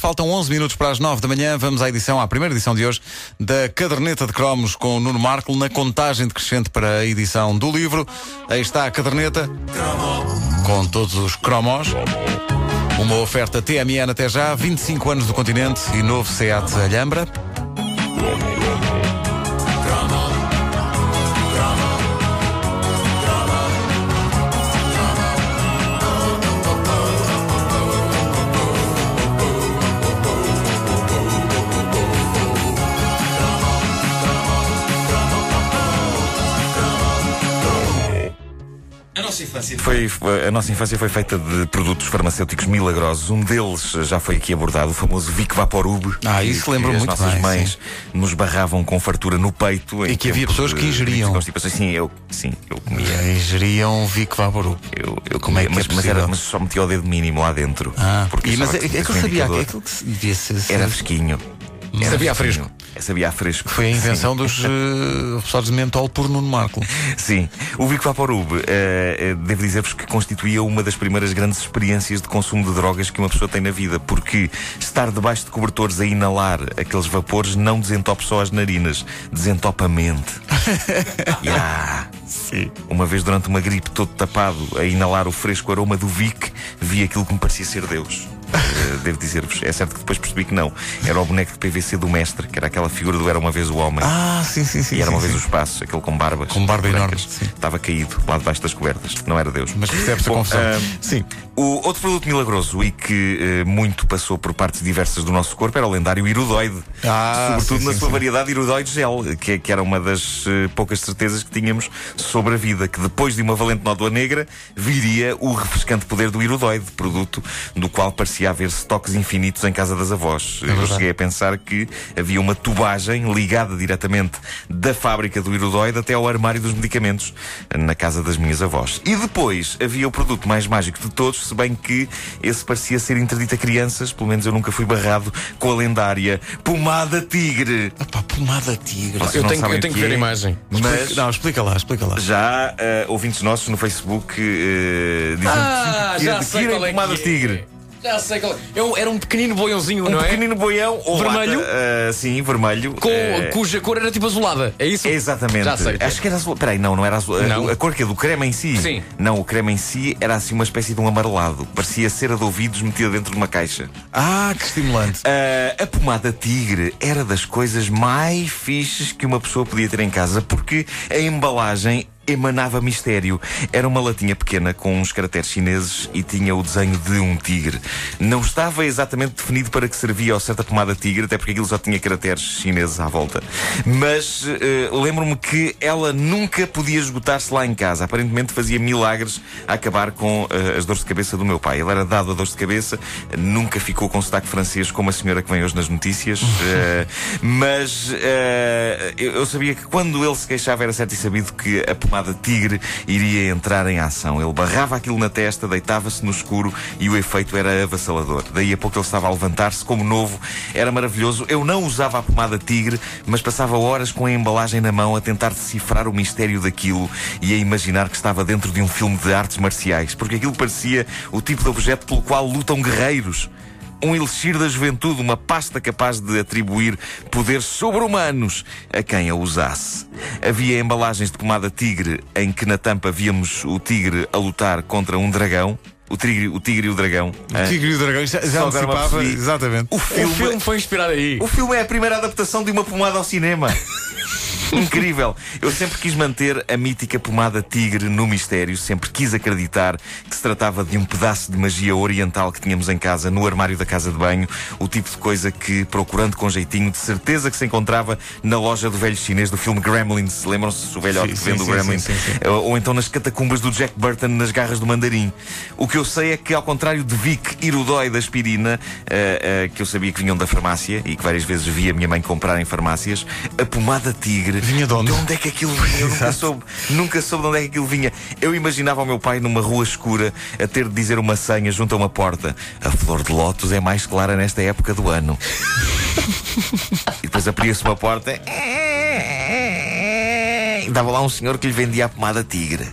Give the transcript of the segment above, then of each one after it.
Faltam 11 minutos para as 9 da manhã. Vamos à edição, à primeira edição de hoje da Caderneta de Cromos com Nuno Marco na contagem decrescente para a edição do livro. Aí está a caderneta com todos os cromos. Uma oferta TMN até já, 25 anos do continente e novo SEAT Alhambra. Nossa, infância foi, a nossa infância foi feita de produtos farmacêuticos milagrosos. Um deles já foi aqui abordado, o famoso Vic Vaporub. Ah, isso lembro muito As nossas bem, mães sim. nos barravam com fartura no peito. E que havia pessoas que ingeriam. Sim, eu, sim, eu comia. Ingeriam Vic Vaporub. Eu, eu Como é comia, que é mas, mas, era, mas só metia o dedo mínimo lá dentro. Ah, porque e, mas é, que é que eu sabia aquilo que se devia ser. Era fresquinho. Era Sabia a fresco. Sabia a fresco. Foi a invenção Sim. dos uh, episódios de mentol por Nuno Marco. Sim, o Vic Vaporub, eh, eh, devo dizer-vos que constituía uma das primeiras grandes experiências de consumo de drogas que uma pessoa tem na vida, porque estar debaixo de cobertores a inalar aqueles vapores não desentope só as narinas, desentopa a mente. Ya. Sim. Uma vez durante uma gripe todo tapado a inalar o fresco aroma do Vic, vi aquilo que me parecia ser Deus. Eh, devo dizer-vos, é certo que depois percebi que não. Era o boneco de PVC do mestre, que era aquela figura do Era uma vez o homem. Ah, sim, sim, sim. E era sim, uma vez sim. o espaço, aquele com barbas. Com barba enorme, sim. Estava caído lá debaixo das cobertas. Não era Deus. Mas percebe-se a confusão. ah, sim. O outro produto milagroso e que eh, muito passou por partes diversas do nosso corpo era o lendário irudoide. Ah, Sobretudo sim, na sim, sua sim. variedade irudoide gel, que, que era uma das eh, poucas certezas que tínhamos sobre a vida. Que depois de uma valente nódoa negra viria o refrescante poder do irudoide, produto do qual parecia haver estoques infinitos em casa das avós. Eu É verdade. cheguei a pensar que havia uma tubagem ligada diretamente da fábrica do irudoide até ao armário dos medicamentos na casa das minhas avós. E depois havia o produto mais mágico de todos, se bem que esse parecia ser interdito a crianças, pelo menos eu nunca fui barrado com a lendária pomada tigre. Pomada tigre. Eu tenho, eu tenho que que ver a é, imagem. Mas Não, explica lá, explica lá. já eh, ouvintes nossos no Facebook eh, dizem Ah, que, já que sei querem qual é pomada tigre. É. Já sei qual é. Eu, era um pequenino boiãozinho, Um não é? pequenino boião ou Vermelho? lata, eh, sim, vermelho. Com, eh, cuja cor era tipo azulada. É isso? Exatamente. Já sei. Acho que era azul. Peraí, não, não era azul. Não? A, a cor que é do creme em si? Sim. Não, o creme em si era assim uma espécie de um amarelado. Parecia cera de ouvidos metida dentro de uma caixa. Ah, que estimulante. Ah, a pomada tigre era das coisas mais fixes que uma pessoa podia ter em casa, porque a embalagem emanava mistério. Era uma latinha pequena com uns caracteres chineses e tinha o desenho de um tigre. Não estava exatamente definido para que servia ao certa pomada tigre, até porque aquilo só tinha caracteres chineses à volta. Mas eh, lembro-me que ela nunca podia esgotar-se lá em casa. Aparentemente fazia milagres a acabar com eh, as dores de cabeça do meu pai. Ele era dado a dores de cabeça, nunca ficou com sotaque francês como a senhora que vem hoje nas notícias. eh, mas eu, eu sabia que quando ele se queixava era certo e sabido que a pomada tigre iria entrar em ação. Ele barrava aquilo na testa, deitava-se no escuro e o efeito era avassalador. Daí a pouco ele estava a levantar-se como novo. Era maravilhoso. Eu não usava a pomada tigre, mas passava horas com a embalagem na mão a tentar decifrar o mistério daquilo e a imaginar que estava dentro de um filme de artes marciais, porque aquilo parecia o tipo de objeto pelo qual lutam guerreiros. Um elixir da juventude, uma pasta capaz de atribuir poderes sobre-humanos a quem a usasse. Havia embalagens de pomada tigre em que na tampa víamos o tigre a lutar contra um dragão. O tigre, o tigre e o dragão. O Tigre e o Dragão, já, antecipava. Exatamente. O O filme, filme foi inspirado aí. o filme é a primeira adaptação de uma pomada ao cinema. Incrível! Eu sempre quis manter a mítica pomada tigre no mistério, sempre quis acreditar que se tratava de um pedaço de magia oriental que tínhamos em casa, no armário da casa de banho, o tipo de coisa que, procurando com jeitinho, de certeza que se encontrava na loja do velho chinês do filme Gremlins. Lembram-se o velhote que sim, vende o Gremlins? sim, sim, sim. Ou ou então nas catacumbas do Jack Burton nas garras do mandarim. O que eu sei é que, ao contrário de Vic e Rudói da aspirina, eh, eh, que eu sabia que vinham da farmácia e que várias vezes via a minha mãe comprar em farmácias, a pomada tigre. Vinha de onde? é que aquilo vinha? Eu nunca soube, nunca soube de onde é que aquilo vinha. Eu imaginava o meu pai numa rua escura a ter de dizer uma senha junto a uma porta. A flor de lótus é mais clara nesta época do ano. e depois abria-se uma porta. E dava lá um senhor que lhe vendia a pomada tigre.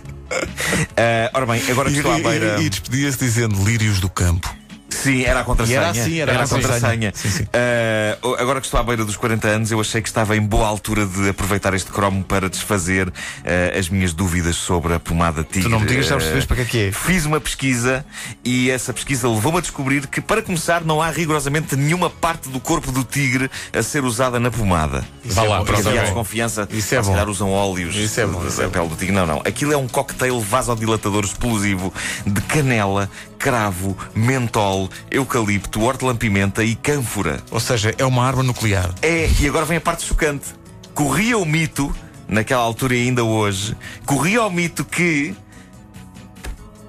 Ah, ora bem, agora que E, estou à beira. e- e despedia-se dizendo lírios do campo. Sim, era a contrassenha. E era assim, era a assim. contrassenha. Ah, agora que estou à beira dos 40 anos, eu achei que estava em boa altura de aproveitar este cromo para desfazer ah, as minhas dúvidas sobre a pomada tigre. Tu não me digas, Ah, percebes para que é que é? Fiz uma pesquisa e essa pesquisa levou-me a descobrir que, para começar, não há rigorosamente nenhuma parte do corpo do tigre a ser usada na pomada. Vá lá, Porque pronto, havia é desconfiança. Isso é se calhar usam óleos Isso é bom, da é pele do tigre. Não, não. Aquilo é um cocktail vasodilatador explosivo de canela, cravo, mentol, eucalipto, hortelã-pimenta e cânfora. Ou seja, é uma arma nuclear. É, e agora vem a parte chocante. Corria o mito, naquela altura e ainda hoje, corria o mito que.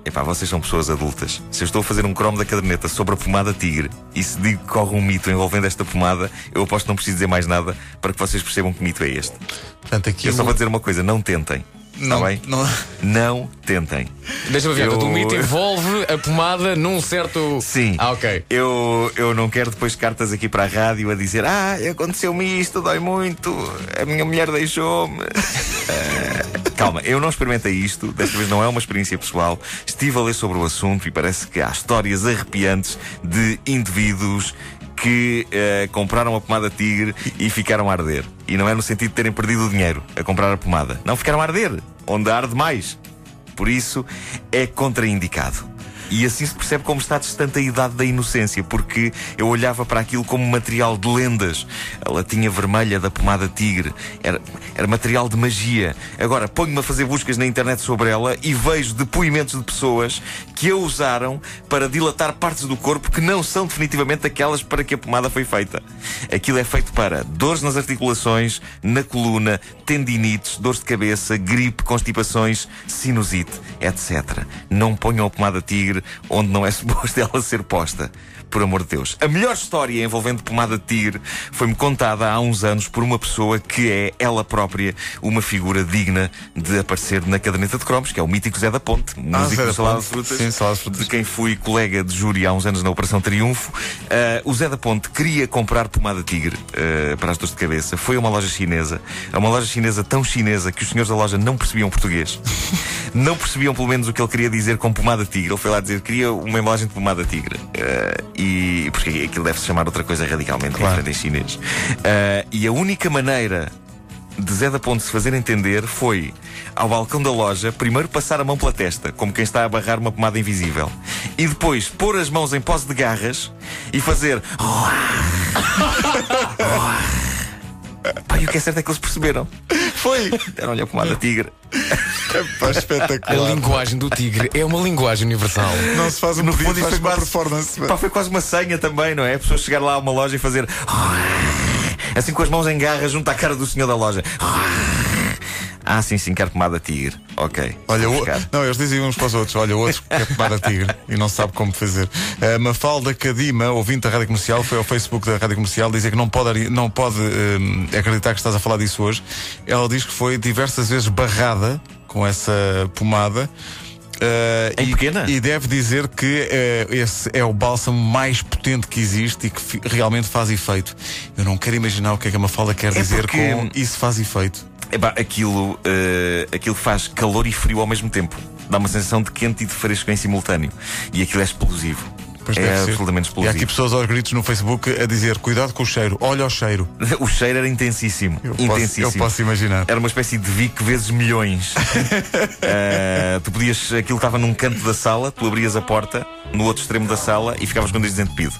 Epá, vocês são pessoas adultas. Se eu estou a fazer um cromo da caderneta sobre a pomada tigre e se digo que corre um mito envolvendo esta pomada, eu aposto que não preciso dizer mais nada para que vocês percebam que mito é este. Portanto, aqui Eu só vou dizer uma coisa: não tentem. Não, bem? não- Não tentem. Deixa-me ver, Eu- o mito envolve a pomada num certo. Sim. Ah, ok. Eu, eu não quero depois cartas aqui para a rádio a dizer Ah, aconteceu-me isto, dói muito, a minha mulher deixou-me. Ah, calma, eu não experimentei isto, desta vez não é uma experiência pessoal. Estive a ler sobre o assunto e parece que há histórias arrepiantes de indivíduos que eh, compraram a pomada tigre e ficaram a arder. E não é no sentido de terem perdido o dinheiro a comprar a pomada. Não, ficaram a arder, onde arde mais. Por isso é contraindicado. E assim se percebe como está distante a idade da inocência, porque eu olhava para aquilo como material de lendas. A latinha vermelha da pomada tigre era, era material de magia. Agora ponho-me a fazer buscas na internet sobre ela e vejo depoimentos de pessoas que a usaram para dilatar partes do corpo que não são definitivamente aquelas para que a pomada foi feita. Aquilo é feito para dores nas articulações, na coluna, tendinites, dores de cabeça, gripe, constipações, sinusite, etc. Não ponham a pomada tigre onde não é suposto ela ser posta. Por amor de Deus. A melhor história envolvendo pomada de tigre foi-me contada há uns anos por uma pessoa que é, ela própria, uma figura digna de aparecer na caderneta de cromos, que é o mítico Zé da Ponte, músico Zé da do Ponte. de Frutas, Sim, de Frutas. de quem fui colega de júri há uns anos na Operação Triunfo. Ah, o Zé da Ponte queria comprar pomada tigre ah, para as dores de cabeça. Foi a uma loja chinesa. A uma loja chinesa tão chinesa que os senhores da loja não percebiam português. não percebiam pelo menos o que ele queria dizer com pomada tigre. Ele foi lá dizer que queria uma embalagem de pomada tigre. Ah, e porque aquilo deve se chamar outra coisa radicalmente Claro. diferente em chinês. Ah, e a única maneira de Zé da Ponte se fazer entender foi ao balcão da loja primeiro passar a mão pela testa, como quem está a barrar uma pomada invisível, e depois pôr as mãos em pose de garras e fazer. E o que é certo é que eles perceberam. Foi! Deram-lhe a pomada tigre. Pá, A espetacular. linguagem do tigre é uma linguagem universal. Não se faz um pedido, faz foi uma quase- performance. Pá, foi quase uma senha também, não é? A pessoa chegar lá a uma loja e fazer. Assim com as mãos em garras junto à cara do senhor da loja. Ah, sim, sim, quero pomada tigre. Ok. Olha, o... não, eles dizem uns para os outros. Olha, o outro quer tomar a tigre e não sabe como fazer. A Mafalda Cadima, ouvinte da Rádio Comercial, foi ao Facebook da Rádio Comercial dizer que não pode, não pode hum, acreditar que estás a falar disso hoje. Ela diz que foi diversas vezes barrada com essa pomada. Uh, Em e, pequena? e deve dizer que uh, esse é o bálsamo mais potente que existe e que realmente faz efeito. Eu não quero imaginar o que é que a Mafalda quer dizer porque- com isso faz efeito. Epá, aquilo, eh, aquilo faz calor e frio ao mesmo tempo. Dá uma sensação de quente e de fresco em simultâneo. E aquilo é explosivo. Pois é deve ser. absolutamente E há explosivo. aqui pessoas aos gritos no Facebook a dizer: cuidado com o cheiro, olha o cheiro. O cheiro era intensíssimo. Eu posso, intensíssimo. eu posso imaginar. Era uma espécie de Vic vezes milhões. Eh, tu podias. Aquilo estava num canto da sala, tu abrias a porta no outro extremo da sala e ficavas com o nariz desentupido.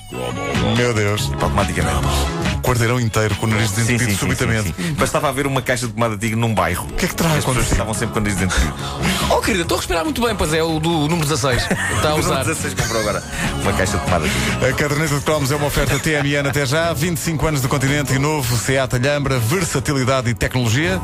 Meu Deus. Automaticamente. Quarteirão inteiro com o nariz Sim, desentupido sim, sim, subitamente. sim, sim. Bastava haver uma caixa de pomada tigre num bairro. O que é que terá As pessoas acontecido? estavam sempre com o nariz desentupido. Oh, querida, estou a respirar muito bem, pois é, o do número 16. Está a O usar. 16 comprou agora uma caixa de pomada tigre. A caderneta de cromos é uma oferta TMN até já. 25 anos do continente e novo Seat Alhambra, versatilidade e tecnologia.